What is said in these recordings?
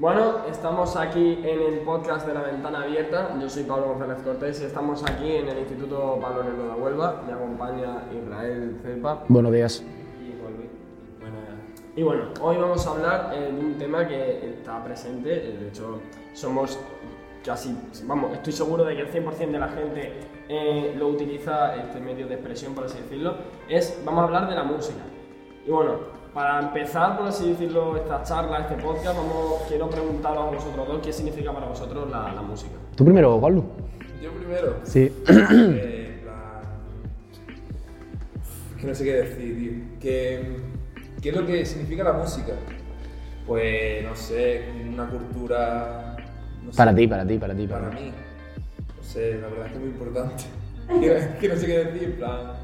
Bueno, estamos aquí en el podcast de la ventana abierta. Yo soy Pablo González Cortés y estamos aquí en el Instituto Pablo Nero de Huelva. Me acompaña Israel Cepa Buenos días. Y bueno, hoy vamos a hablar eh, de un tema que está presente. eh, De hecho, somos casi, vamos, estoy seguro de que el 100% de la gente eh, lo utiliza este medio de expresión, por así decirlo. Es, vamos a hablar de la música. Y bueno, para empezar, por así decirlo, esta charla, este podcast, vamos, quiero preguntaros a vosotros dos qué significa para vosotros la, la música. ¿Tú primero, Pablo? Yo primero. Sí. Eh, en plan, que no sé qué decir, tío. ¿Qué, ¿Qué es lo que significa la música? Pues, no sé, una cultura... no sé, Para ti, para ti, para ti. Para Para mí. No sé, la verdad es que es muy importante. que, que no sé qué decir, en plan...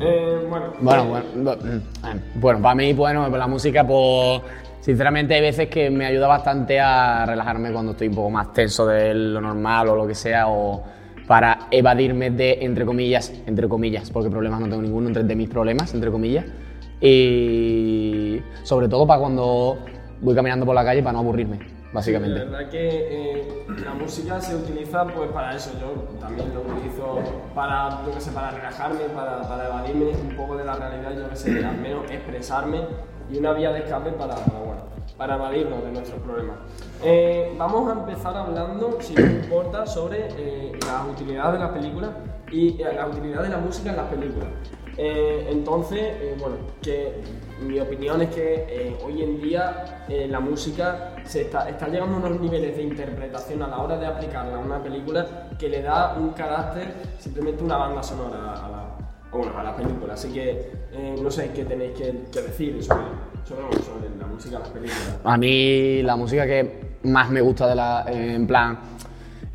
Eh, bueno, Bueno, bueno, bu- eh, bueno, para mí, bueno, la música, pues, sinceramente hay veces que me ayuda bastante a relajarme cuando estoy un poco más tenso de lo normal o lo que sea, o para evadirme de, entre comillas, entre comillas, porque problemas no tengo ninguno, entre de mis problemas, entre comillas, y sobre todo para cuando voy caminando por la calle para no aburrirme, básicamente. La verdad que eh, la música se utiliza pues para eso. Yo también lo utilizo para, yo qué sé, para relajarme, para, para evadirme un poco de la realidad, yo que sé, al menos expresarme y una vía de escape para, para, bueno, para evadirnos de nuestros problemas. Eh, vamos a empezar hablando, si no importa, sobre eh, las utilidades de las películas y eh, la utilidad de la música en las películas. Eh, entonces, eh, bueno, que mi opinión es que eh, hoy en día la música se está, está llegando a unos niveles de interpretación a la hora de aplicarla a una película que le da un carácter, simplemente una banda sonora a la, bueno, a la película. Así que no sé qué tenéis que, decir sobre, sobre, la música de las películas. A mí la música que más me gusta de la, en plan,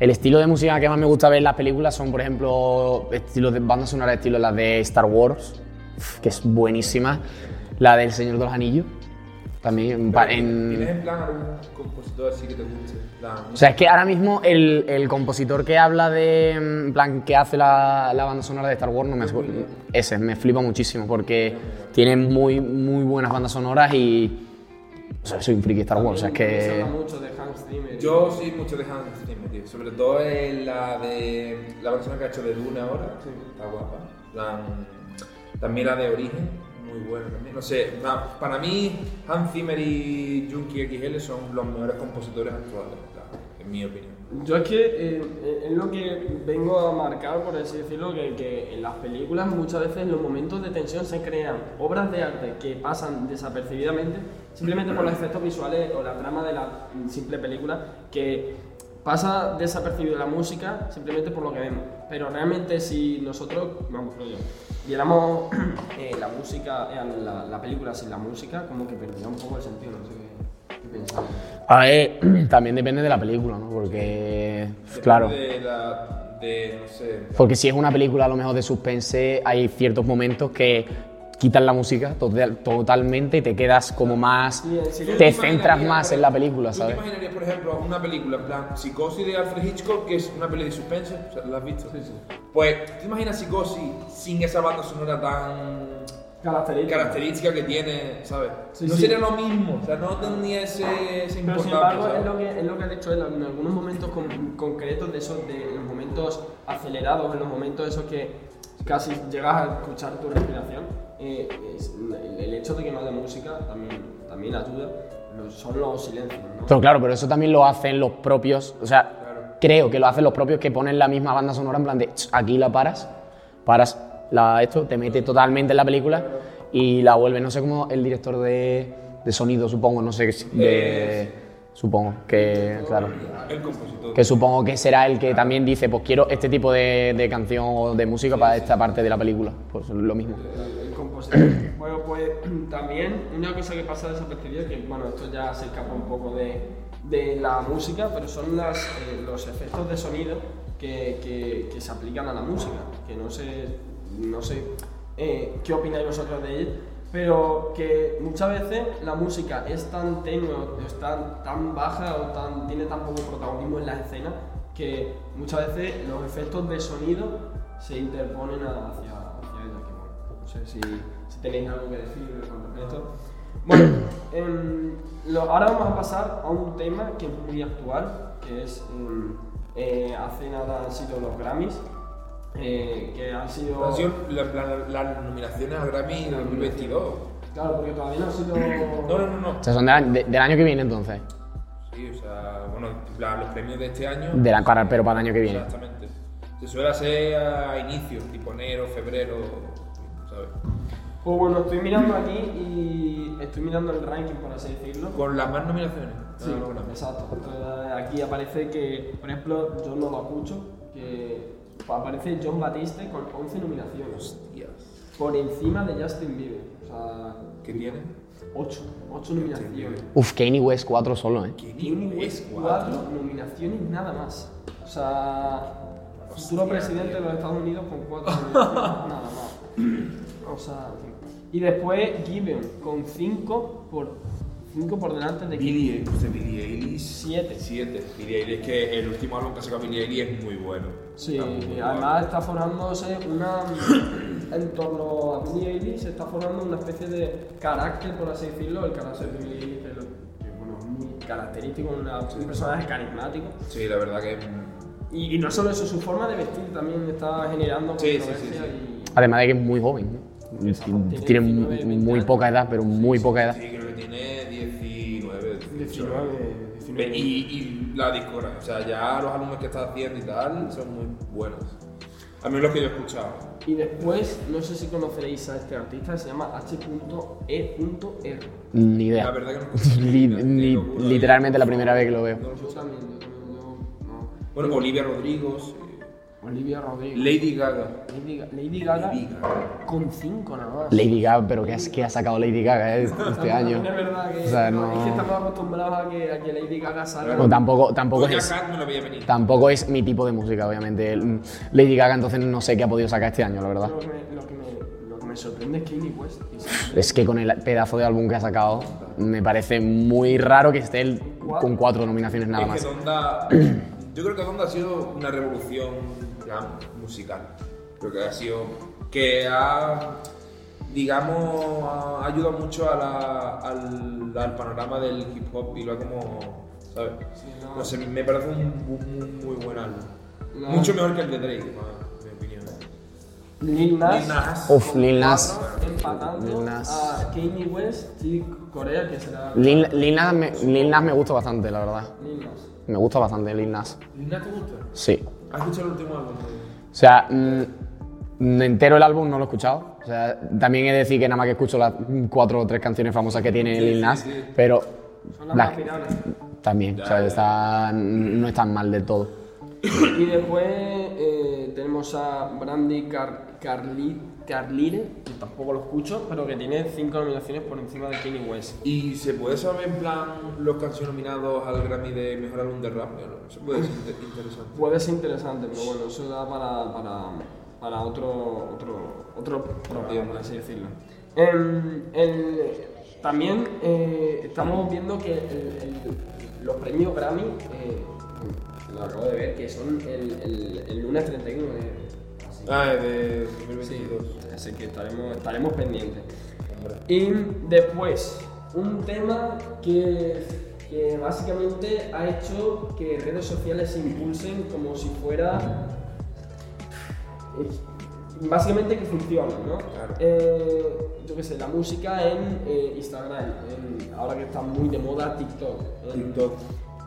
el estilo de música que más me gusta ver en las películas son, por ejemplo, estilos de bandas sonoras, estilo las de Star Wars, que es buenísima, la del Señor de los Anillos, también en ¿Tienes en plan algún compositor así que te guste? O sea, es que ahora mismo el, el compositor que habla de, en plan, que hace la, la banda sonora de Star Wars, no me ese, me flipa muchísimo porque tiene muy, muy buenas bandas sonoras y, o sea, soy un friki de Star Wars, o sea, es que... mucho de Hans. Yo soy mucho de Hans Zimmer, tío. Sobre todo en la de la persona que ha hecho de Dune ahora. Está guapa. La- también la de Origen, muy buena también. No sé, na- para mí Hans Zimmer y Junkie XL son los mejores compositores actuales, en mi opinión. Yo es que eh, eh, es lo que vengo a marcar, por así decirlo, que, que en las películas muchas veces en los momentos de tensión se crean obras de arte que pasan desapercibidamente simplemente por los efectos visuales o la trama de la simple película que pasa desapercibido la música simplemente por lo que vemos. Pero realmente si nosotros, vamos, creo yo, viéramos eh, la música, eh, la, la película sin la música, como que perdería un poco el sentido, no sé qué, qué. A ver, también depende de la película, ¿no? Porque, claro, Depende De la, de, no sé, porque si es una película a lo mejor de suspense, hay ciertos momentos que quitan la música total- totalmente y te quedas como más, Sí, te ¿Tú centras más en la película, ¿Tú ¿sabes? te imaginarías, por ejemplo, una película en plan Psicosis de Alfred Hitchcock, que es una peli de suspense? O sea, ¿La has visto? Sí, sí. Pues, ¿tú te imaginas Psicosis sin esa banda sonora tan Características. característica que tiene, ¿sabes? Sí, no sí. sería lo mismo, o sea, no tendría ese, esa Pero sin embargo, ¿sabes? es lo, que, es lo que ha dicho él, en algunos momentos con- concretos de esos, de los momentos acelerados, en los momentos esos que casi llegas a escuchar tu respiración, eh, es- el, el hecho de que no haya música también, también ayuda, son los silencios, ¿no? Pero claro, pero eso también lo hacen los propios, o sea, creo que lo hacen los propios que ponen la misma banda sonora en plan de "Ch, aquí la paras, paras la, esto, te mete totalmente en la película y la vuelve, no sé cómo el director de, de sonido, supongo, no sé, de, supongo que, claro, El compositor. que supongo que será el que también dice, pues quiero este tipo de, de canción o de música para esta parte de la película, pues lo mismo. el, el compositor. bueno, pues también una cosa que pasa desapercibida, que bueno, esto ya se escapa un poco de, de la música, pero son las, eh, los efectos de sonido que, que- que se aplican a la música, que no sé, no sé eh, qué opináis vosotros de ellos, pero que muchas veces la música es tan tenue, o es tan, tan baja o tan, tiene tan poco protagonismo en las escenas que muchas veces los efectos de sonido se interponen hacia, hacia ella. Que bueno, no sé si, si tenéis algo que decir con respecto. Bueno, em, lo- ahora vamos a pasar a un tema que es muy actual, que es, em, eh, hace nada han sido los Grammys, eh, que han sido... Han sido la- la- las nominaciones al Grammy 2022. Claro, porque todavía no han sido... No, no, no, no. O sea, son del, de- del año que viene entonces. Sí, o sea, bueno, los premios de este año. De la, para, pero para el año que viene. Exactamente. Se suele hacer a inicios, tipo enero, febrero, ¿sabes? Pues bueno, estoy mirando aquí y estoy mirando el ranking, por así decirlo. Con las más nominaciones. Sí, Ah, exacto. Entonces, aquí aparece que, por ejemplo, yo no lo escucho, que aparece John Batiste con 11 nominaciones. Hostias. Por encima de Justin Bieber. O sea, ¿Qué tiene? 8, 8 nominaciones. Uf, Kanye West 4 solo, ¿eh? Kanye West 4 nominaciones nada más. O sea, futuro presidente de los Estados Unidos con 4 nominaciones nada más. O sea, y después Gibeon con 5 por, 5 por delante de Billie, de Billie Eilish. Siete. 7. Billie Eilish, es que el último álbum que ha sacado Billie Eilish es muy bueno. Sí, muy bueno. además está formándose una. En torno a Billie Eilish se está formando una especie de carácter, por así decirlo. El carácter de Billie Eilish es lo- que, bueno, es muy característico, una- un personaje carismático. Sí, la verdad que. Y, y no solo eso, su forma de vestir también está generando Sí, sí, sí, sí. Además de que es muy joven, ¿no? Tiene Tiene 19, 20 muy años. poca edad, pero muy poca edad. Y 18. 19, 19. Y, y la discografía, o sea, ya los álbumes que está haciendo y tal son muy buenos. A mí los que yo he escuchado. Y después, no sé si conoceréis a este artista, se llama H.E.R. Ni La idea. verdad que no Li- ni- ni- ni locura. literalmente la primera vez que lo veo. No lo Yo también, yo también, yo no. Bueno, Olivia Rodrigo, sí. Olivia Rodrigo. Lady Gaga. Lady, Ga- Lady Gaga Lady Gaga. con 5 nada más. Lady Gaga, pero ¿qué, qué ha sacado Lady Gaga eh, este año? Es verdad que, O sea, no, es que no- estamos acostumbrados a que, a que Lady Gaga salga. No, tampoco, tampoco es, Cat me lo veía venir. tampoco es mi tipo de música, obviamente. El- Lady Gaga, entonces no sé qué ha podido sacar este año, la verdad. Lo que, me, lo, que me, lo que me sorprende es Kanye West. y Es que con el pedazo de álbum que ha sacado, me parece muy raro que esté él con cuatro nominaciones nada es más. que Donda, yo creo que Donda ha sido una revolución musical. Creo que ha sido que ha, digamos, ha ayudado mucho a la- al, al panorama del hip hop y lo ha como, ¿sabes? Sí, no. No sé, me parece un, muy buen álbum. No. Mucho mejor que el de Drake, en mi opinión. Lil Nas. Lil Nas. Uf, Lil Nas. Empatando Lil Nas. a Kanye West y Corea, que será. Lil, Lil Nas me, Lil Nas me gusta bastante, la verdad. Lil Nas. Me gusta bastante Lil Nas. ¿Lil Nas te gusta? Sí. ¿Has escuchado el último álbum? O sea, mm, entero el álbum no lo he escuchado. O sea, también he de decir que nada más que escucho las cuatro o tres canciones famosas que tiene Sí, Lil Nas, sí. pero Son las las- más virales. también, o sea, ya. está- no es tan mal del todo. Y después eh, tenemos a Brandy Car Carli Carlire, que tampoco lo escucho, pero que tiene 5 nominaciones por encima de Kanye West. ¿Y se puede saber en plan los sido nominados al Grammy de Mejor Álbum de Rap? Eso puede ser inter- interesante. Puede ser interesante, pero bueno, eso da para, para, para otro, otro, otro programa, por así decirlo. Em, el- también eh, estamos viendo que el- los premios Grammy, eh, lo acabo de ver, que son el, el, el lunes 31 de... Ah, es de Sí, 2022. así que estaremos, estaremos pendientes. Y después, un tema que, que básicamente ha hecho que redes sociales se impulsen como si fuera. eh, Básicamente que funcionen, ¿no? Claro. Eh, yo qué sé, la música en eh, Instagram, en- ahora que está muy de moda TikTok. en- TikTok.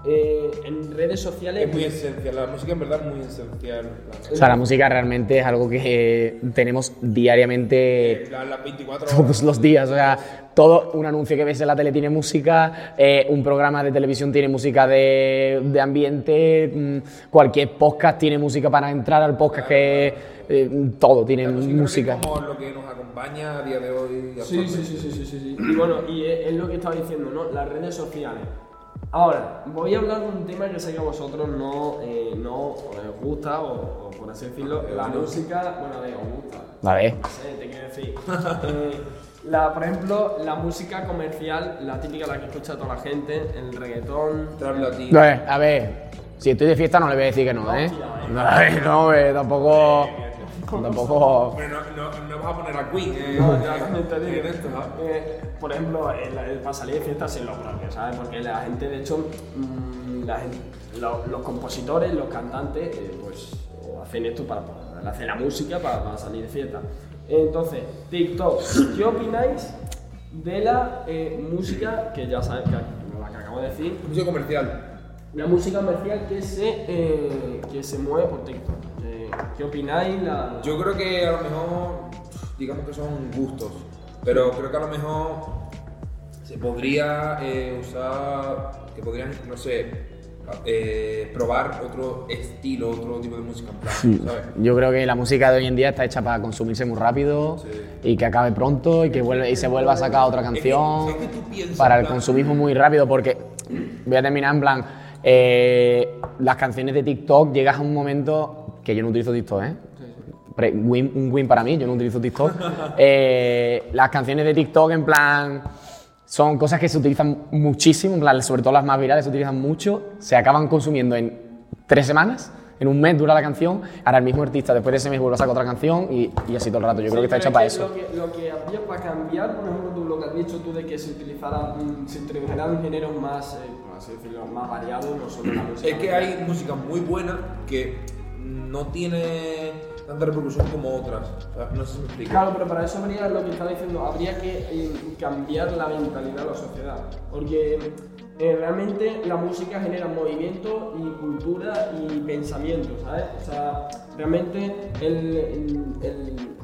Eh, en redes sociales. Es muy esencial, la música en verdad es muy esencial. O sea, la música realmente es algo que tenemos diariamente La- Las 24 horas. todos los días. O sea, todo un anuncio que ves en la tele tiene música, eh, un programa de televisión tiene música de, de ambiente, mm, cualquier podcast tiene música para entrar al podcast, que eh, todo tiene La música, música. es como lo que nos acompaña a día de hoy. Sí, sí, sí, sí, sí, sí, sí. Y bueno, y es, es lo que estaba diciendo, ¿no? Las redes sociales. Ahora, voy a hablar de un tema que sé que a vosotros no, eh, no os gusta, o, o por así decirlo, la música, bueno, a ver, os gusta. A ver. No sé, te quiero decir. Eh, la, por ejemplo, la música comercial, la típica, la que escucha toda la gente, el reggaetón. A ver, a ver, si estoy de fiesta no le voy a decir que no, ¿eh? Eh. No, no, eh, tampoco... Tampoco. Hombre, no, no, no vas a poner a Queen, ¿eh? No, ya en esto. Eh, por ejemplo, el, el para salir de fiesta sí lo propio, ¿sabes? Porque la gente, de hecho, mm, la gente- lo- los compositores, los cantantes, eh, pues hacen esto para, para hacer la música para, para salir de fiesta. Entonces, TikTok, ¿qué opináis de la eh, música que ya sabes, que, la que acabo de decir, Música comercial. la música comercial que se, eh, que se mueve por TikTok? ¿Qué opináis? La, Yo creo que a lo mejor, digamos que son gustos, pero creo que a lo mejor se podría eh, usar, que podrían, no sé, eh, probar otro estilo, otro tipo de música en plan, ¿sabes? Yo creo que la música de hoy en día está hecha para consumirse muy rápido y que acabe pronto y que vuelva, y se vuelva a sacar otra canción es que tú piensas, para el plan- consumismo muy rápido porque voy a terminar en plan eh, las canciones de TikTok llegas a un momento que yo no utilizo TikTok, ¿eh? Pre- win- un win para mí, yo no utilizo TikTok. Eh, las canciones de TikTok en plan son cosas que se utilizan muchísimo, en plan, sobre todo las más virales se utilizan mucho, se acaban consumiendo en tres semanas, en un mes dura la canción, ahora el mismo artista después de ese mes vuelve a sacar otra canción y, y así todo el rato. Yo creo que está Sí, hecha para eso. Lo que, lo que habría para cambiar, por ejemplo, tú, lo que has dicho tú de que se utilizaran, se introdujeran géneros más, eh, por así decirlo, más variados, no solo la música. Es que hay música muy buena que no tiene tanta repercusión como otras. No sé si me explico. Claro, pero para eso habría lo que estaba diciendo, habría que eh, cambiar la mentalidad de la sociedad. Porque eh, realmente la música genera movimiento y cultura y pensamiento, ¿sabes? O sea, realmente el, el, el-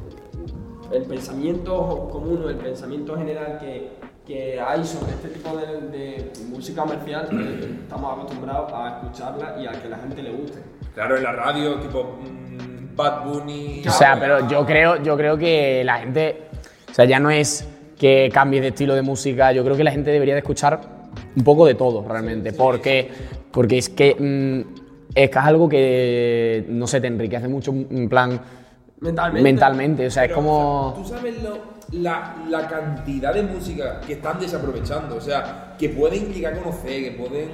el pensamiento común o el pensamiento general que, que hay sobre este tipo de, de música comercial, eh, estamos acostumbrados a escucharla y a que la gente le guste. Claro, en la radio, tipo mm, Bad Bunny. O sea, pero yo creo, yo creo que la gente, o sea, ya no es que cambies de estilo de música, yo creo que la gente debería de escuchar un poco de todo realmente, porque, porque es que mm, es que es algo que, no sé, te enriquece mucho en plan Mentalmente. mentalmente, o sea, es como... o sea, Tú sabes lo- la, la cantidad de música que están desaprovechando, o sea, que pueden llegar a conocer, que pueden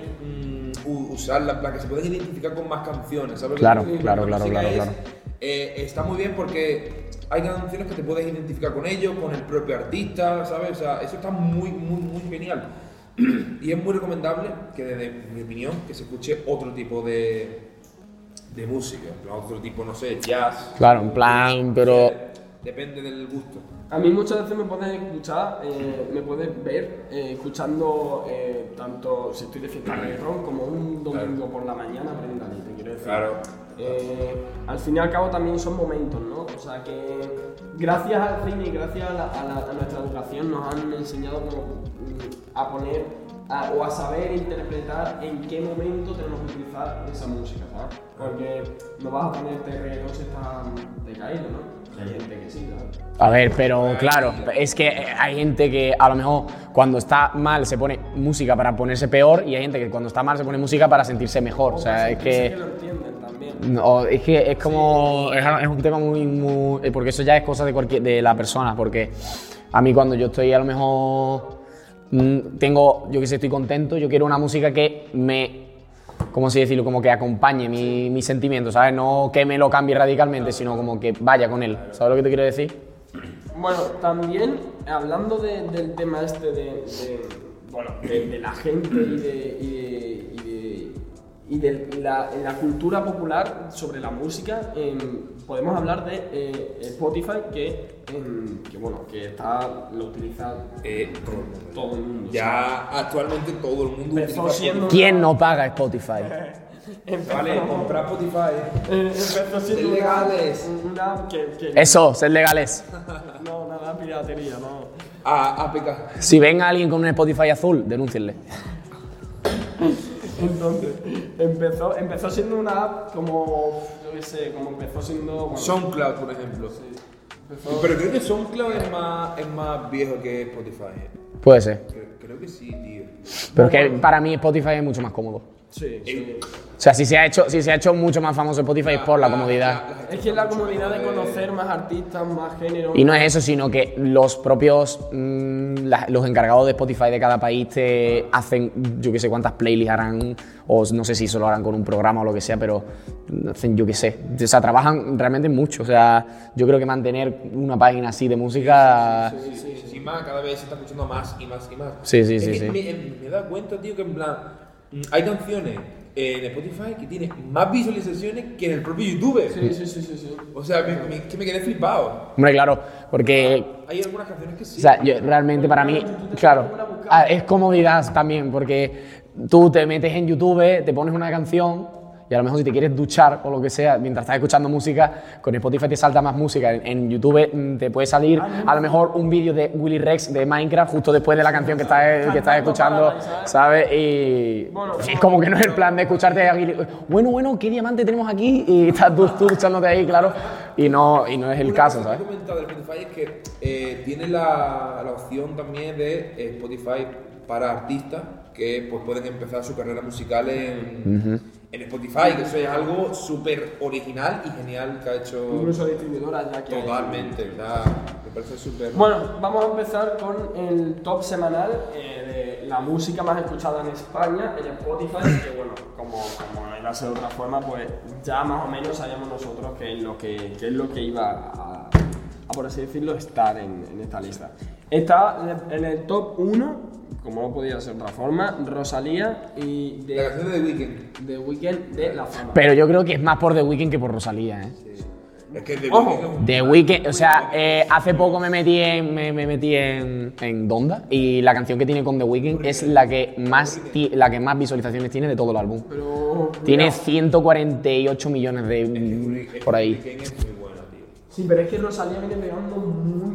mm, usarla, que se pueden identificar con más canciones, ¿sabes? Claro, Porque claro, la claro, claro, es- claro. eh, está muy bien porque hay canciones que te puedes identificar con ellos, con el propio artista, ¿sabes? O sea, eso está muy, muy, muy genial. Y es muy recomendable que, desde mi opinión, que se escuche otro tipo de, de música, en plan, otro tipo, no sé, jazz. Claro, en plan, pero... Depende del gusto. A mí muchas veces me puedes escuchar, eh, me puedes ver eh, escuchando eh, tanto si estoy de fiesta reggaetón como un domingo por la mañana Brenda Lee, te quiero decir. Claro. Eh, al fin y al cabo también son momentos, ¿no? O sea que gracias al cine y gracias a, la- a la- a nuestra educación nos han enseñado como, a poner a- o a saber interpretar en qué momento tenemos que utilizar esa música, ¿sabes? Porque no vas a ponerte reggaetón si estás decaído, ¿no? Hay gente que sí, ¿sabes? A ver, pero claro, es que hay gente que a lo mejor cuando está mal se pone música para ponerse peor y hay gente que cuando está mal se pone música para sentirse mejor. O sea, es Sí que... lo entienden también. No, es que es como. Es, es un tema muy, muy. eh, Porque eso ya es cosa de, cualquier, de la persona. Porque a mí, cuando yo estoy a lo mejor. Mm, Tengo. Yo que sé, estoy contento. Yo quiero una música que me. ¿Cómo así decirlo? Como que acompañe mi, mi sentimiento, ¿sabes? No que me lo cambie radicalmente, sino como que vaya con él. ¿Sabes lo que te quiero decir? Bueno, también hablando de- del tema este de, bueno, de, la gente y de- y de la, la cultura popular sobre la música, em, podemos hablar de eh, Spotify que, em, que, bueno, que está, lo utiliza Eh, todo el mundo. todo el mundo. Ya actualmente todo el mundo Empezó utiliza siendo- ¿Quién no paga Spotify? Empezó- Vale, comprar Spotify. eh, empezó siendo una- Legales. Una, una que, que- Eso, ser legales. no, nada piratería, no. A APK. Si ven a alguien con un Spotify azul, denúncienle. Entonces, empezó, empezó siendo una app como, yo qué sé, como empezó siendo... Bueno, SoundCloud, por ejemplo. empezó- Pero creo que SoundCloud es más, es más viejo que Spotify. ¿eh? Puede ser. Creo, creo que sí, tío. Pero es que para mí Spotify es mucho más cómodo. Sí, sí. O sea, si se ha hecho, si se ha hecho mucho más famoso Spotify es por la comodidad. Es que la comodidad de conocer más artistas, más géneros. Y no es eso, sino que los propios, mm, la- los encargados de Spotify de cada país te hacen, yo qué sé cuántas playlists harán, o no sé si solo harán con un programa o lo que sea, pero hacen, yo qué sé. O sea, trabajan realmente mucho. O sea, yo creo que mantener una página así de música... Sí, sí, sí, más, cada vez se está escuchando más y más y más. Sí, sí, Es sí, que sí. Me, me he dado cuenta, tío, que en plan, hay canciones en Spotify que tienen más visualizaciones que en el propio YouTube. Sí, sí, sí, sí. sí. O sea, me, me- que me quedé flipado. Hombre, claro, porque Hay algunas canciones que sí. O sea, yo realmente para mí, claro, ah, es comodidad también, porque tú te metes en YouTube, te pones una canción y a lo mejor si te quieres duchar o lo que sea, mientras estás escuchando música, con Spotify te salta más música. En, en YouTube mm, te puede salir a lo mejor un vídeo de Willy Rex de Minecraft justo después de la canción que estás, que estás escuchando, ¿sabes? Y es como que no es el plan de escucharte aquí, bueno, bueno, ¿qué diamante tenemos aquí? Y estás tú, tú duchándote ahí, claro, y no, y no es el caso, que ¿sabes? he comentado del Spotify es que eh, tiene la, la opción también de eh, Spotify para artistas que pues, pueden empezar su carrera musical en, en Spotify, que eso es algo súper original y genial que ha hecho Incluso distribuidoras ya que hay. totalmente, ¿verdad? Me parece súper... Bueno, vamos a empezar con el top semanal eh, de la música más escuchada en España, en Spotify, que bueno, como, como no iba a ser de otra forma, pues ya más o menos sabíamos nosotros qué es lo que, qué es lo que iba a, a, por así decirlo, estar en, en esta lista. Está en el top 1, como no podía ser de otra forma, Rosalía y la de, canción de The Weeknd. de Weekend de La Fama. Pero yo creo que es más por The Weeknd que por Rosalía, ¿eh? Es que The Ojo. Weeknd es un- The Weeknd, o sea, eh, hace poco me metí en, me, me metí en, en Donda y la canción que tiene con The Weeknd es la que más ti- la que más visualizaciones tiene de todo el álbum. Pero, Tiene 148 millones de es que por ahí. The Weeknd es muy bueno, tío. sí, pero es que Rosalía viene pegando muy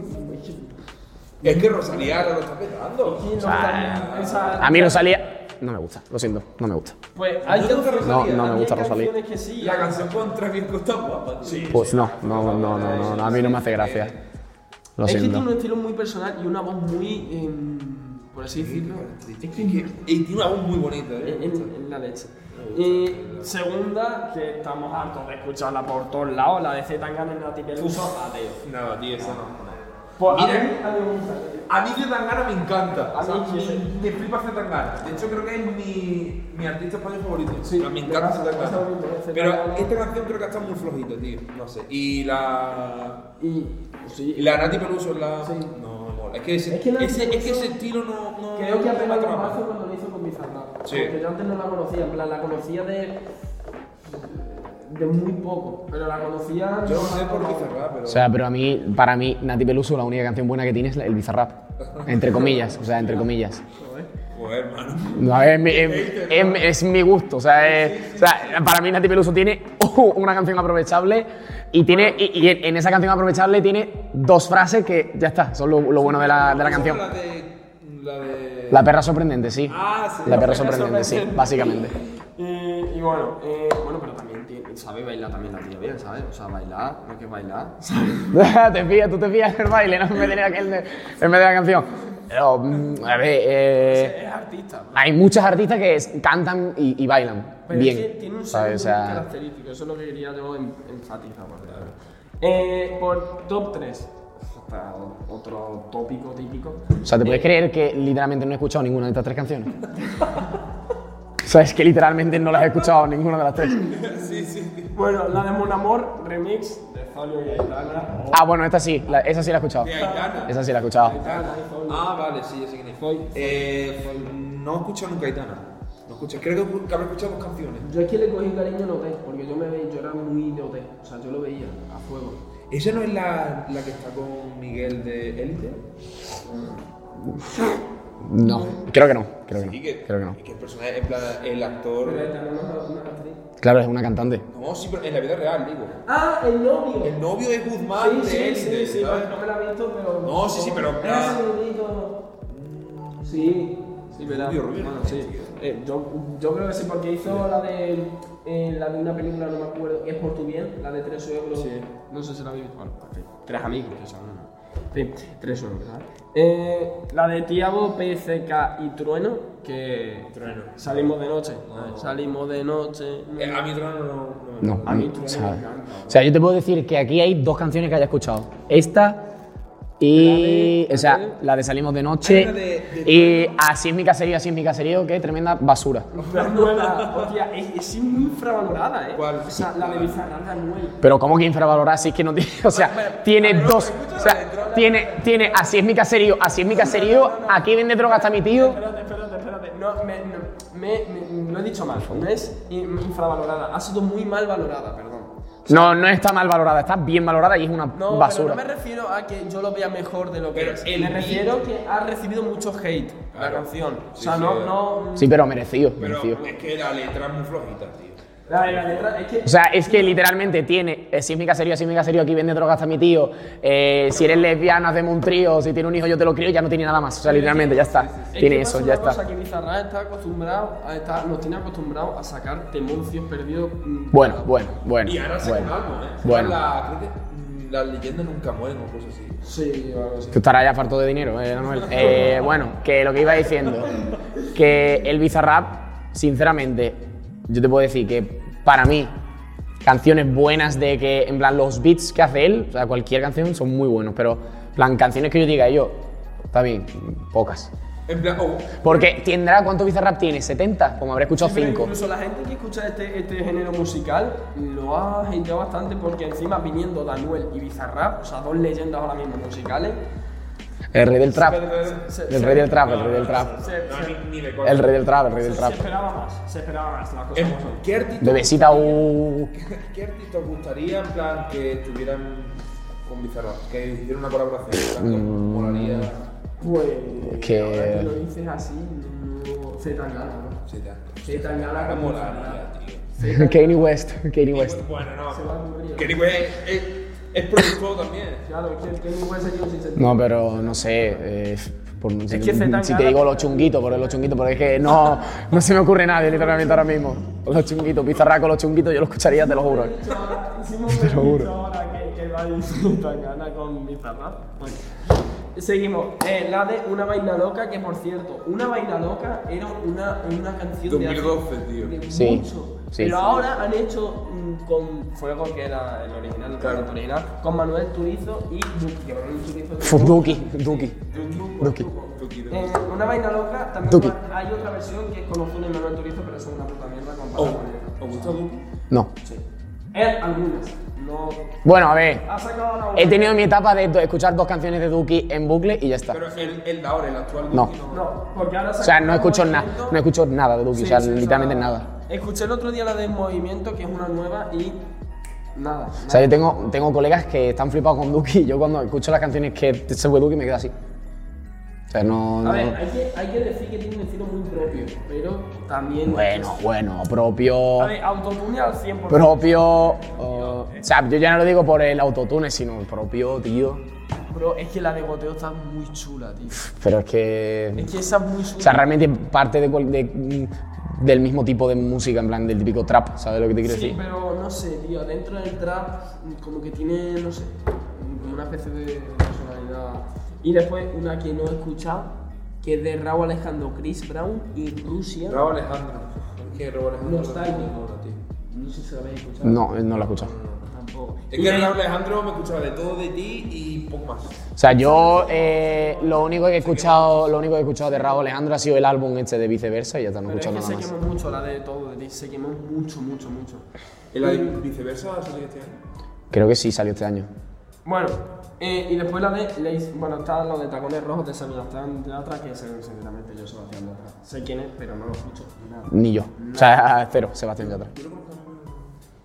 Es que Rosalía lo está petando. Sí, no, también, esa- A mí Rosalía no me gusta, lo siento, no me gusta. Pues hay ¿No te gusta canciones- Rosalía? No, no me gusta hay Rosalía. canciones que sí. La canción con Travis Scott está guapa, tío. Pues no, no, no, no, no, no, a mí no me hace gracia. Lo es que tiene un siento. estilo muy personal y una voz muy, em, por así decirlo, Es que, y tiene una voz muy bonita, ¿eh? en- en la leche. Y segunda, que estamos hartos de escucharla por todos lados, la de Z Tangana en Nati Peluso, ateo. Nada, tío, eso no. Pues a Mira. mí, a mí me gusta. A mí Zetangana me encanta. A O sea, mí me, sí. me flipa Zetangana. De hecho, creo que es mi, mi artista español favorito. Sí, Pero me encanta pasa Zetangana. ¿eh? Pero esta canción creo que está muy flojita, tío. No sé. Y la. Y, sí, Y la Nati Peluso, la. Sí. No, mola. Es que ese, Es que ese, es que ese estilo no. no Creo que ha no pegado mazo cuando lo hizo con. Sí. Porque yo antes no la conocía, en plan, la conocía de. De muy poco. Pero la conocía. Yo no sé por. Bizarrap, pero. O sea, pero a mí, para mí, Nati Peluso, la única canción buena que tiene es el Bizarrap. Entre comillas, o sea, entre comillas. Joder, hermano. No, es, mi, es, es- es mi gusto. O sea, es- o sea, para mí Nati Peluso tiene una canción aprovechable y, tiene, y, y en esa canción aprovechable tiene dos frases que ya está, son lo, lo bueno de la, de la canción. La de. La de. La perra sorprendente, sí. Ah, sí. La perra perra sorprendente, sí, sorprendente. básicamente. Y, y bueno, eh, bueno, pero también sabe bailar también la tía bien, ¿sabes? O sea, bailar, no es que bailar, ¿sabes? te fías, tú te en el baile, no en vez de, aquel de, en vez de la canción. Pero, mm, a ver, eh, Es artista. hay muchas artistas que es- cantan y, y bailan Pero bien. es que tiene un sonido O sea, característico, eso es lo que quería yo en- enfatizar. Eh, por top 3, otro tópico típico. O sea, ¿te puedes creer que literalmente no he escuchado ninguna de estas tres canciones? o sea, es que literalmente no las he escuchado ninguna de las tres. Bueno, la de Mon Amor, remix de Zolio y Aitana. Ah, bueno, esta sí, la- esa sí la he escuchado. De Aitana. Esa sí la he escuchado. Aitana. Ah, vale, sí, ya sé quién es. Soy- Eh, no he escuchado nunca Aitana. No escucho. Creo que, que habré escuchado dos canciones. Yo es que le cogí cariño a OT, porque yo me veía, yo era muy de OT, o sea, yo lo veía a fuego. ¿Esa no es la, la que está con Miguel de Élite? No, creo que no, creo que no. Sí, que, Creo que no. es que el personaje, en plan, el actor. Claro, es una cantante. No, sí, pero en la vida real, digo. Ah, el novio. El novio es Guzmán Sí, de sí, Élite. sí, sí, ¿sabes? no me la he visto, pero. No, sí, sí, pero- bonito. Sí, sí, verdad. Rubio, rubio. Bueno, sí. Eh, yo, yo creo que sí, porque hizo la de. eh, la de una película, no me acuerdo, es por tu bien, la de tres euros. Sí. No sé si la habéis visto. Bueno. Tres amigos que son. Sí, 3-1, ¿verdad? Eh, la de Tiago, PCK y Trueno, que Trueno. salimos de noche. Salimos de noche. Eh, a mi trono no, no. No, A mí o Trueno sea, me encanta. o sea, yo te puedo decir que aquí hay dos canciones que haya escuchado. Esta y. La de- o sea, la de Salimos de Noche. De- de- y Así es mi caserío, así es mi caserío, que tremenda basura. La nueva, hostia, es, es muy infravalorada, ¿eh? ¿Cuál? O sea, la de Bizarrap, la nueva. Pero ¿cómo que infravalorar si es que no tiene. O sea, tiene dos. O sea, tiene, tiene Así es mi caserío, así es mi caserío, aquí vende droga hasta mi tío. Espérate, espérate, espérate. No, me, no, me, me- lo he dicho mal. No es in- infravalorada, ha sido muy mal valorada, perdón. No, no está mal valorada, está bien valorada y es una No, basura. pero no me refiero a que yo lo vea mejor de lo que Pero es. me refiero que ha recibido mucho hate la Claro. canción. O Sí, sea, sí. no, no. Sí, pero merecido, Pero merecido. es que la letra es muy flojita, tío. Es que. O sea, es que literalmente tiene, eh, si es mi caserío, si es mi caserío, aquí vende droga hasta mi tío, eh, si eres lesbiana, hacemos un trío, si tiene un hijo yo te lo crío, ya no tiene nada más. O sea, literalmente, ya está. Es Tiene que eso, ya una está. cosa que Bizarrap está acostumbrado a estar, nos tiene acostumbrados a sacar temuncios perdidos. mm, Bueno, bueno, bueno. Y ahora saca bueno. álbum, ¿eh? Bueno. La, creo que mm, las leyendas nunca mueren o cosas así. Sí, algo así. Tú estarás ya farto de dinero, eh, Manuel. Eh, bueno, que lo que iba diciendo, que el Bizarrap, sinceramente, yo te puedo decir que para mí, canciones buenas de que, en plan, los beats que hace él, o sea, cualquier canción son muy buenos, pero, en plan, canciones que yo diga yo, está bien, pocas. En plan, oh, Porque tendrá, ¿cuánto Bizarrap tiene? ¿70? Como habré escuchado Pero 5. Incluso la gente que escucha este, este género musical lo ha hateado bastante porque encima viniendo Danuel y Bizarrap, o sea, dos leyendas ahora mismo musicales, El rey del trap. se- El se- rey del trap, el rey del trap. se, se-. El rey del trap, el rey se- del se trap. esperaba más, se esperaba más, En- como son. ¿Qué artista, Bebecita, uh. ¿Qué artista gustaría en plan que estuvieran con Bizarrap? Que hicieran una colaboración. Mm. molaría. Pues, Que- ahora que lo dices así, no sé tan gana, ¿no? Sé tan gana como molaría, tío. Kanye West, Kanye West. Bueno, Se no. morir. Que digo, es, productor también. Claro, es que Kanye West sería un sincero. No, pero no sé. eh, por- si, que si te digo los chunguitos, por los chunguitos, porque es que no, no se me ocurre nadie literalmente ahora mismo. Los chunguitos, pizarraco, los chunguitos, yo lo escucharía, te lo juro. Te lo juro. dicho ahora que, que va a decir tan gana con Bizarrap. Bueno. Seguimos. Eh, la de Una Vaina Loca, que por cierto, Una Vaina Loca era una, una canción de hace- 2012, tío. de Sí, mucho. Sí. Pero ahora han hecho mm, con Fuego, que era el original, el Claro. original, con Manuel Turizo y Duki. Manuel es Duki, Duki. Duki. Duki, Duki. Eh, una vaina loca, también Duki. hay otra versión que es con Ozuna y Manuel Turizo, pero son una puta mierda ¿Os, comparada con esta. ¿Os gusta Duki? No. Sí. Él, algunas. No. Bueno, a ver. He tenido mi etapa de do- escuchar dos canciones de Duki en bucle y ya está. Pero el, el de ahora, el actual No. Duki No, porque ahora O sea, no escucho nada, no escucho nada de Duki, o sea, literalmente nada. Escuché el otro día la de Movimiento, que es una nueva, y. Nada. O sea, yo tengo, tengo colegas que están flipados con Duki y yo cuando escucho las canciones que se fue Duki me quedo así. O sea, no. A no- ver, hay que, hay que decir que tiene un estilo muy propio, pero también. Bueno, bueno, propio. A ver, autotune al 100%. Propio. o o sea, yo ya no lo digo por el autotune, sino el propio, tío. Bro, es que la de goteo está muy chula, tío. Pero es que. Es que esa es muy chula. O sea, realmente parte de, de- del mismo tipo de música, en plan, del típico trap, ¿sabes lo que te quiero Sí, decir? pero no sé, tío, dentro del trap como que tiene, no sé, como una especie de personalidad. Y después una que no he escuchado, que es de Raúl Alejandro, Chris Brown y Rusia. Raúl Alejandro. Es que Raúl Alejandro. Nostálgico. ahora, tío. No sé si lo habéis escuchado. No, no lo he escuchado. Es que de- Raúl Alejandro me escuchaba de todo de ti y poco más. O sea, yo eh, lo único que he escuchado, lo único que he escuchado de Raúl Alejandro ha sido el álbum este de viceversa y ya está, no he Pero es escuchado que nada más. mucho la de todo, de ti, se quemó mucho, mucho, mucho. ¿Y la de viceversa salió este año? Creo que sí salió este año. Bueno, eh, y después la de Lace, bueno, está lo de Tacones Rojos de Sebastián de Atra, que sé- sinceramente yo Sebastián de Atra. Sé quién es, pero no lo escucho nada. Ni yo. O sea, cero, Sebastián Yatra.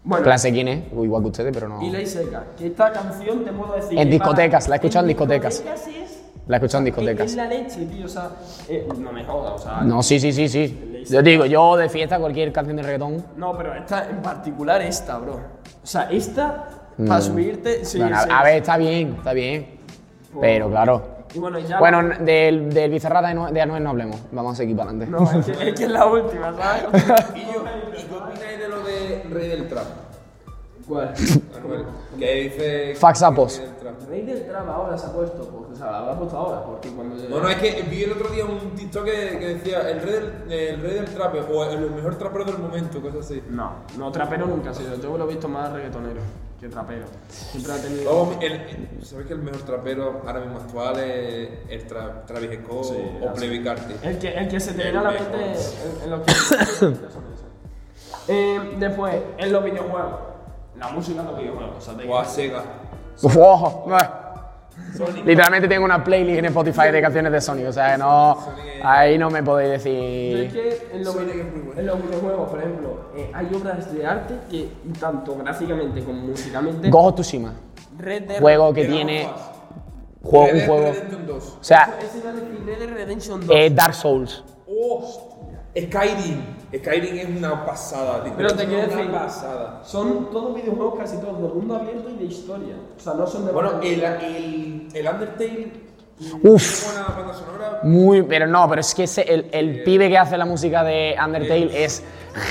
En Bueno, plan, sé quién es, o igual que ustedes, pero no. y Ley Seca, que esta canción te puedo decir. En discotecas, la he escuchado en discotecas. es. La he escuchado en discotecas. es la leche, tío, o sea, eh, no me jodas, o sea. No, sí, sí, sí, sí. Yo digo, yo de fiesta, cualquier canción de reggaetón. No, pero esta en particular, esta, bro. O sea, esta, para subirte. Sí, Mm. A, sí, a ver, está bien, está bien. Pero claro. Y bueno, ya. Bueno, del, del Bizarrap de Anuel, de Anuel no hablemos. Vamos a seguir para adelante. No, es que, es que es la última, ¿sabes? Y yo, ¿y qué opináis de lo de Rey del Trap? ¿Cuál? Que dice. Faxapos. Rey del trap ahora se ha puesto, porque, o sea, lo habrá puesto ahora, porque cuando. No, no, es que vi el otro día un TikTok que, que decía el rey, del, el rey del trap o el mejor trapero del momento, cosas así. No, no, trapero nunca ha sido. Yo lo he visto más reggaetonero que trapero. Siempre ha tenido. Luego, el, el- ¿Sabes que el mejor trapero ahora mismo actual es el tra, Travis Scott Sí, o Carti? El que, el que se te viene a la mente en, en lo que. eh, después, en los videojuegos. La música de los videojuegos. O sea, de O a Sega. Wow. Literalmente tengo una playlist en Spotify de canciones de Sonic, o sea, no, ahí no me podéis Yo es decir... que en los, Sonic vide- es muy bueno. en los videojuegos, por ejemplo, eh, hay obras de arte que, tanto gráficamente como musicalmente. Of Tsushima, Red Dead juego que tiene... Juego, Red un juego... Redemption 2. O sea, Ese iba a decir Red Dead Redemption 2. eh, Dark Souls. ¡Hostia! Skyrim. Skyrim es una pasada, tío. Pero te quiero una decir, pasada. son todos videojuegos casi todos de mundo abierto y de historia. O sea, no son de Bueno, el, el, el Undertale. Uf. Tiene buena banda sonora. Muy, pero no, pero es que ese- el, el pibe que hace la música de Undertale es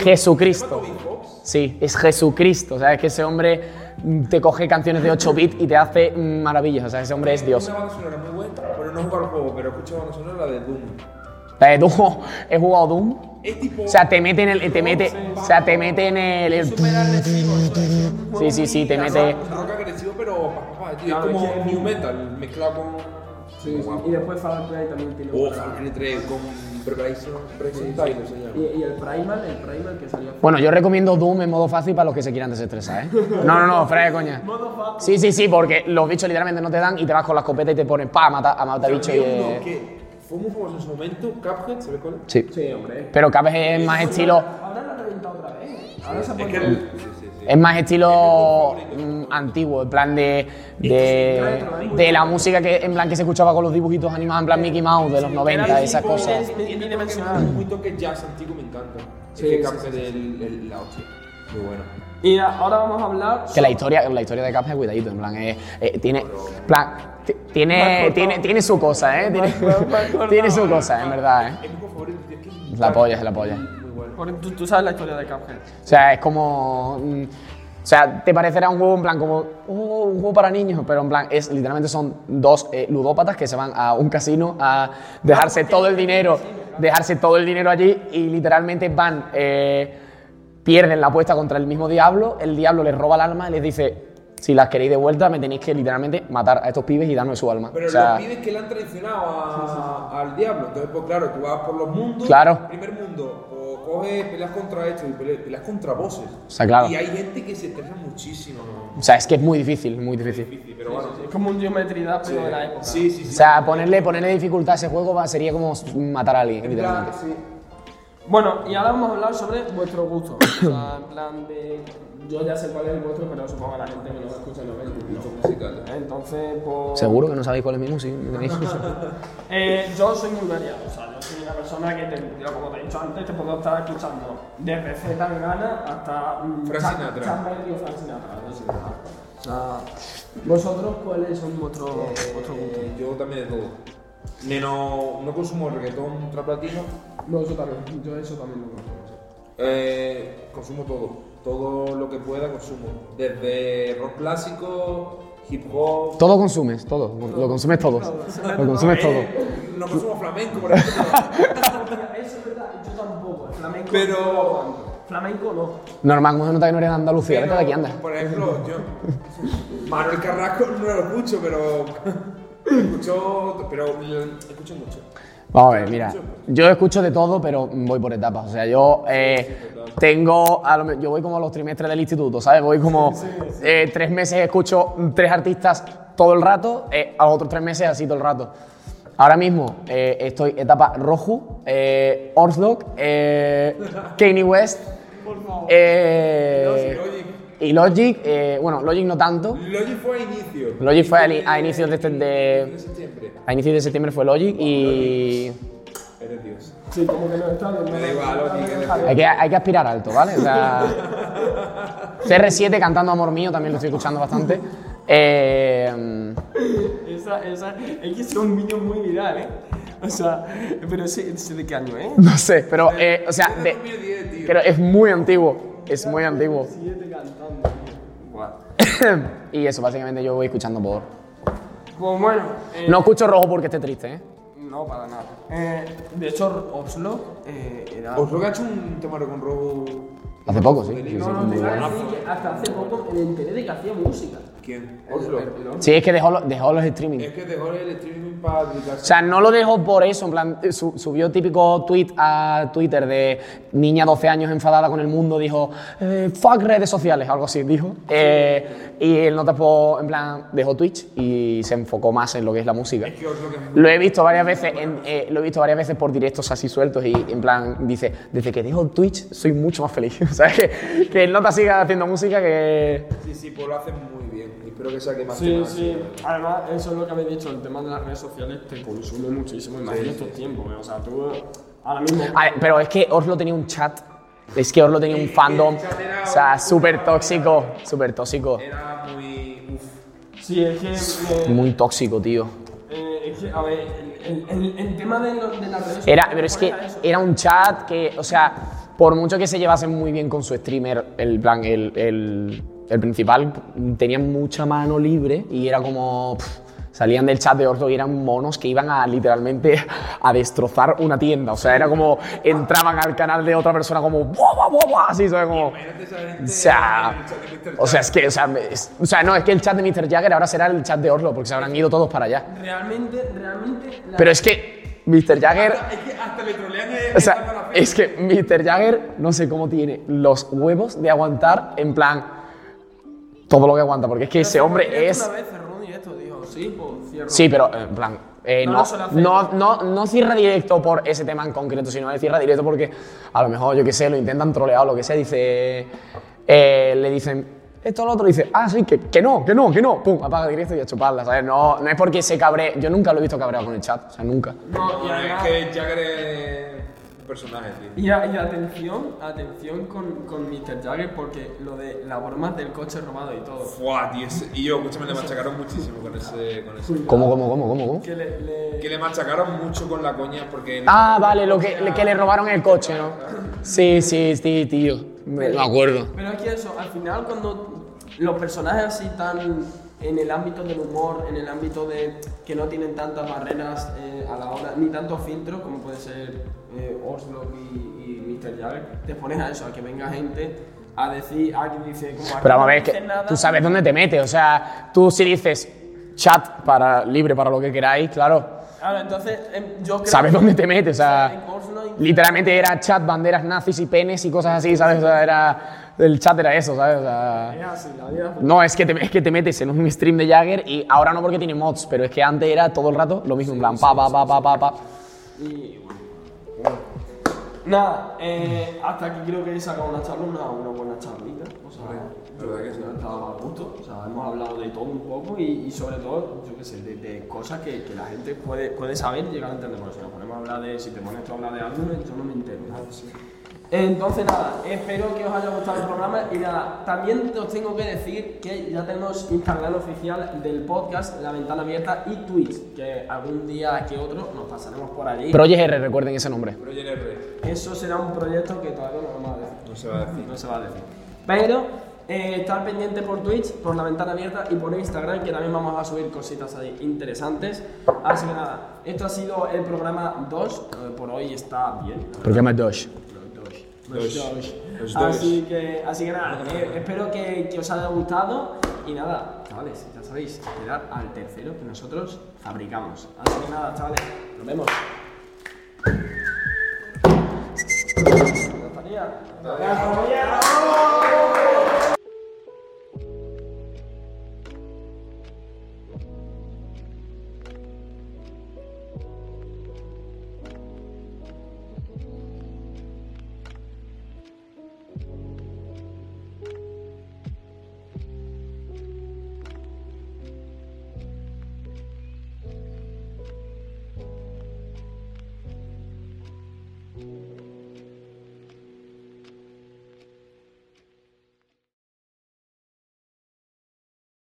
Jesucristo. Toby Fox. Sí, es Jesucristo. O sea, es que ese hombre mm, te coge canciones de 8 bits y te hace mm, maravillas. O sea, ese hombre es Dios. Una banda sonora muy buena, pero no jugado al juego, pero he escuchado banda sonora la de Doom. Eh, Doom, he jugado Doom. Tipo. O sea, te mete en el. Te mete, o sea, te mete en el. el- Sí, sí, sí, te mete. rock agresivo, pero Claro, es como new metal mezclado con. Sí, sí. Y después Far Cry también tiene Oh. Far Cry 3 con Preparation, Preparation llama. Y, y el Primal, el Primal que salió. Bueno, yo recomiendo Doom en modo fácil para los que se quieran desestresar, ¿eh? No, no, no, fuera de coña. Modo fácil. Sí, sí, sí, porque los bichos literalmente no te dan y te vas con la escopeta y te pones pa a matar, a matar bichos y. Eh, que fue muy famoso en su momento, Cuphead, ¿sabes cuál es? Sí. Sí, hombre. Pero Cuphead es más estilo. Ahora lo han reventado otra vez. Ahora se ha Es puesto. que el. Es más estilo mm, antiguo, en plan de, de, de la música que en plan que se escuchaba con los dibujitos animados en plan Mickey Mouse de los 90, esas cosas. Muy toque jazz antiguo, me encanta. Sí, es que Cuphead es la hostia. Muy bueno. Y ahora vamos a hablar. Que la historia, la historia de Cuphead, cuidadito, en plan, eh, eh, tiene, en plan, tiene, tiene, tiene su cosa, ¿eh? Tiene, su cosa, en verdad, ¿eh? La polla, es la polla. muy bueno. Porque tú, tú sabes la historia de Cuphead. O sea, es como. mm, o sea, te parecerá un juego en plan como oh, un juego para niños, pero en plan es literalmente son dos eh, ludópatas que se van a un casino a dejarse todo el dinero, dejarse todo el dinero allí y literalmente van, eh, pierden la apuesta contra el mismo diablo, el diablo les roba el alma y les dice, si las queréis de vuelta me tenéis que literalmente matar a estos pibes y darme su alma. Pero o sea, los pibes que le han traicionado a- al diablo. Entonces, pues claro, tú vas por los mundos. Claro. Primer mundo, o coges, peleas contra esto y pele- peleas contra bosses. O sea, claro. Y hay gente que se estresa muchísimo. o sea, es que es muy difícil, muy difícil. Difícil, pero bueno. Es como un Geometry Dash, pero de la época. Sí, sí, sí. O sea, ponerle, ponerle dificultad a ese juego va- sería como matar a alguien, En plan, literalmente. sí. Bueno, y ahora vamos a hablar sobre vuestro gusto. O sea, en plan de. Yo ya sé cuál es el vuestro, pero supongo que la gente que no lo escucha no ve el gusto. musical. Entonces, pues. ¿Seguro que no sabéis cuál es mi música? Eh, yo soy muy variado, o sea, yo soy una persona que, te, yo, como te he dicho antes, te puedo estar escuchando desde Z Tangana hasta mm, Frank Sinatra. Berry o Frank Sinatra. O sea, ¿vosotros cuáles son vuestros vuestros gustos? Eh, yo también de todo. Menos, no consumo reggaetón, trap latino. No, yo también, yo eso también lo consumo. Eh, consumo todo. Todo lo que pueda consumo. Desde rock clásico, hip hop. Todo consumes, todo. Lo consumes todo. Lo consumes todo. No consumo flamenco, por ejemplo. Eso es verdad, yo tampoco, flamenco Pero-. Flamenco no. Normal, como se nota que no eres de Andalucía. Vete de aquí, anda. Por ejemplo, yo. Manuel Carrasco no lo escucho, pero. escucho. Pero escucho mucho. Vamos a ver, mira. Yo escucho de todo, pero voy por etapas. O sea, yo eh, tengo. a lo yo voy como a los trimestres del instituto, ¿sabes? Voy como. eh, tres meses escucho tres artistas todo el rato, eh, a los otros tres meses así todo el rato. Ahora mismo eh, estoy etapa Roju, eh, Kanye West. eh, Logic. y Logic, eh, bueno, Logic no tanto. Logic fue a inicio. Logic fue a, a inicios de, este- De de, septiembre. a inicios de septiembre fue Logic y Eres Dios. Sí, como que no está bien. Me da igual, hay que, hay que aspirar alto, ¿vale? O sea, CR7 cantando Amor Mío también lo estoy escuchando bastante. Eh, Esa, esa, es que es un vídeo muy viral, ¿eh? O sea, pero ese, ese de qué año, ¿eh? no sé, pero, eh, o sea, de- 2010, tío. pero es muy antiguo, es muy antiguo. Y eso, básicamente yo voy escuchando por. Pues bueno. eh, No escucho rojo porque esté triste, ¿eh? No, para nada. Eh, de hecho, Oslo eh, era. Os lo que ha hecho un tema con robo. Hace poco, sí. sí, sí, No, no, hasta hace poco me enteré de que hacía música. ¿Quién? Oslo. el- el Oslo. Sí, es que dejó, lo- dejó los streaming. Es que dejó el streaming. O sea, no lo dejó por eso, en plan, eh, su- subió típico tweet a Twitter de niña 12 años enfadada con el mundo, dijo, eh, fuck redes sociales, algo así, dijo. Eh, y él no tapó, en plan, dejó Twitch y se enfocó más en lo que es la música. Lo he visto varias veces, en- eh, lo he visto varias veces por directos así sueltos y en plan dice, desde que dejo Twitch soy mucho más feliz. O sea, que, que el nota siga haciendo música que... Sí, sí, pues lo hacen muy espero que saque más Sí, temas. sí. Además, eso es lo que habéis dicho, el tema de las redes sociales te consume muchísimo, imagínate estos tiempos. eh. O sea, tú ahora mismo. A ver, pero es que Oslo tenía un chat, es que Oslo tenía un fandom, era o sea, súper tóxico, súper tóxico. Era muy. Uf. Sí, es que. eh, Muy tóxico, tío. eh, es que, a ver, el, el- el- el tema de, lo- de las redes Era, sociales pero es que era un chat que, o sea, por mucho que se llevasen muy bien con su streamer, el plan, el, el, el principal, tenían mucha mano libre y era como. pff, salían del chat de Orto y eran monos que iban a literalmente a destrozar una tienda. O sea, era como entraban al canal de otra persona como ¡buah, buah, buah, buah", así, ¿sabes? Como. O sea, o sea, es que, o sea, es- o sea, no, es que el chat de Mr. Jagger ahora será el chat de Orlo, porque se habrán ido todos para allá. Realmente, realmente. Pero es que Mr. Jagger, Es que hasta le trolean el- o sea, es que Mr. Jagger no sé cómo tiene los huevos de aguantar, en plan, todo lo que aguanta, porque es que ese hombre es... Una vez directo, dijo, sí, pues cierro. Sí, pero en plan, eh, No, no, no no, cierra directo por ese tema en concreto, sino él cierra directo porque a lo mejor, yo qué sé, lo intentan trolear o lo que sea, dice, eh, le dicen, esto lo otro, dice, ah, sí, que, que no, que no, que no, pum, apaga directo y a chuparla, ¿sabes? No, no es porque se cabre, yo nunca lo he visto cabreado con el chat, o sea, nunca. No, y es que Jagger personaje, tío. Y, a- y atención, atención con, con Mr. Jagger porque lo de las bromas del coche robado y todo. Fuah, tío. ese- Y yo, escúchame, le machacaron muchísimo con ese. Con ese. ¿Cómo, cómo, cómo, cómo, cómo? Que le, le- Que le machacaron mucho con la coña porque. Ah, vale, lo que, que le robaron el coche, ¿no? Sí, sí, sí, tío, me, me acuerdo. Pero es que eso, al final cuando los personajes así tan en el ámbito del humor, en el ámbito de que no tienen tantas barreras eh, a la hora, ni tantos filtros como puede ser eh, Oslo y, y Mr. Jagger, te pones a eso, a que venga gente a decir, alguien dice, como Pero vamos a ver, que nada, tú sabes dónde te metes, o sea, tú si dices chat para libre para lo que queráis, claro, Claro, entonces em, yo creo sabes que- dónde te metes, o sea, Oslo literalmente era chat, banderas nazis y penes y cosas así, ¿sabes? O sea, era, el chat era eso, ¿sabes? O sea, Es así, la vida es no, es que, te, es que te metes en un stream de Jagger y ahora no porque tiene mods, pero es que antes era todo el rato lo mismo, en plan, pa, pa, pa, pa, pa, pa. Y bueno. Nada, eh, hasta aquí creo que he sacado una charla, una, una buena charlita. O sea, verdad que sí. ha estado a gusto. O sea, hemos hablado de todo un poco y, y sobre todo, yo qué sé, de, de cosas que, que la gente puede, puede saber y llegar a entender. Porque si nos ponemos a hablar de, si te pones tú a hablar de álbumes, yo no me entero. Entonces nada, espero que os haya gustado el programa y nada, también os tengo que decir que ya tenemos Instagram oficial del podcast La Ventana Abierta y Twitch, que algún día que otro nos pasaremos por allí. Project R, recuerden ese nombre. Pero R Eso será un proyecto que todavía no vamos a decir. no se va a decir. No se va a decir. Pero eh, estar pendiente por Twitch, por la ventana abierta y por Instagram, que también vamos a subir cositas ahí interesantes. Así que nada, esto ha sido el programa 2. eh, por hoy está bien. Programa 2. Los Dos. dos. Los dos. Así que, así que nada, eh, espero que, que os haya gustado y nada, chavales, ya sabéis, esperar al tercero que nosotros fabricamos. Así que nada, chavales, nos vemos.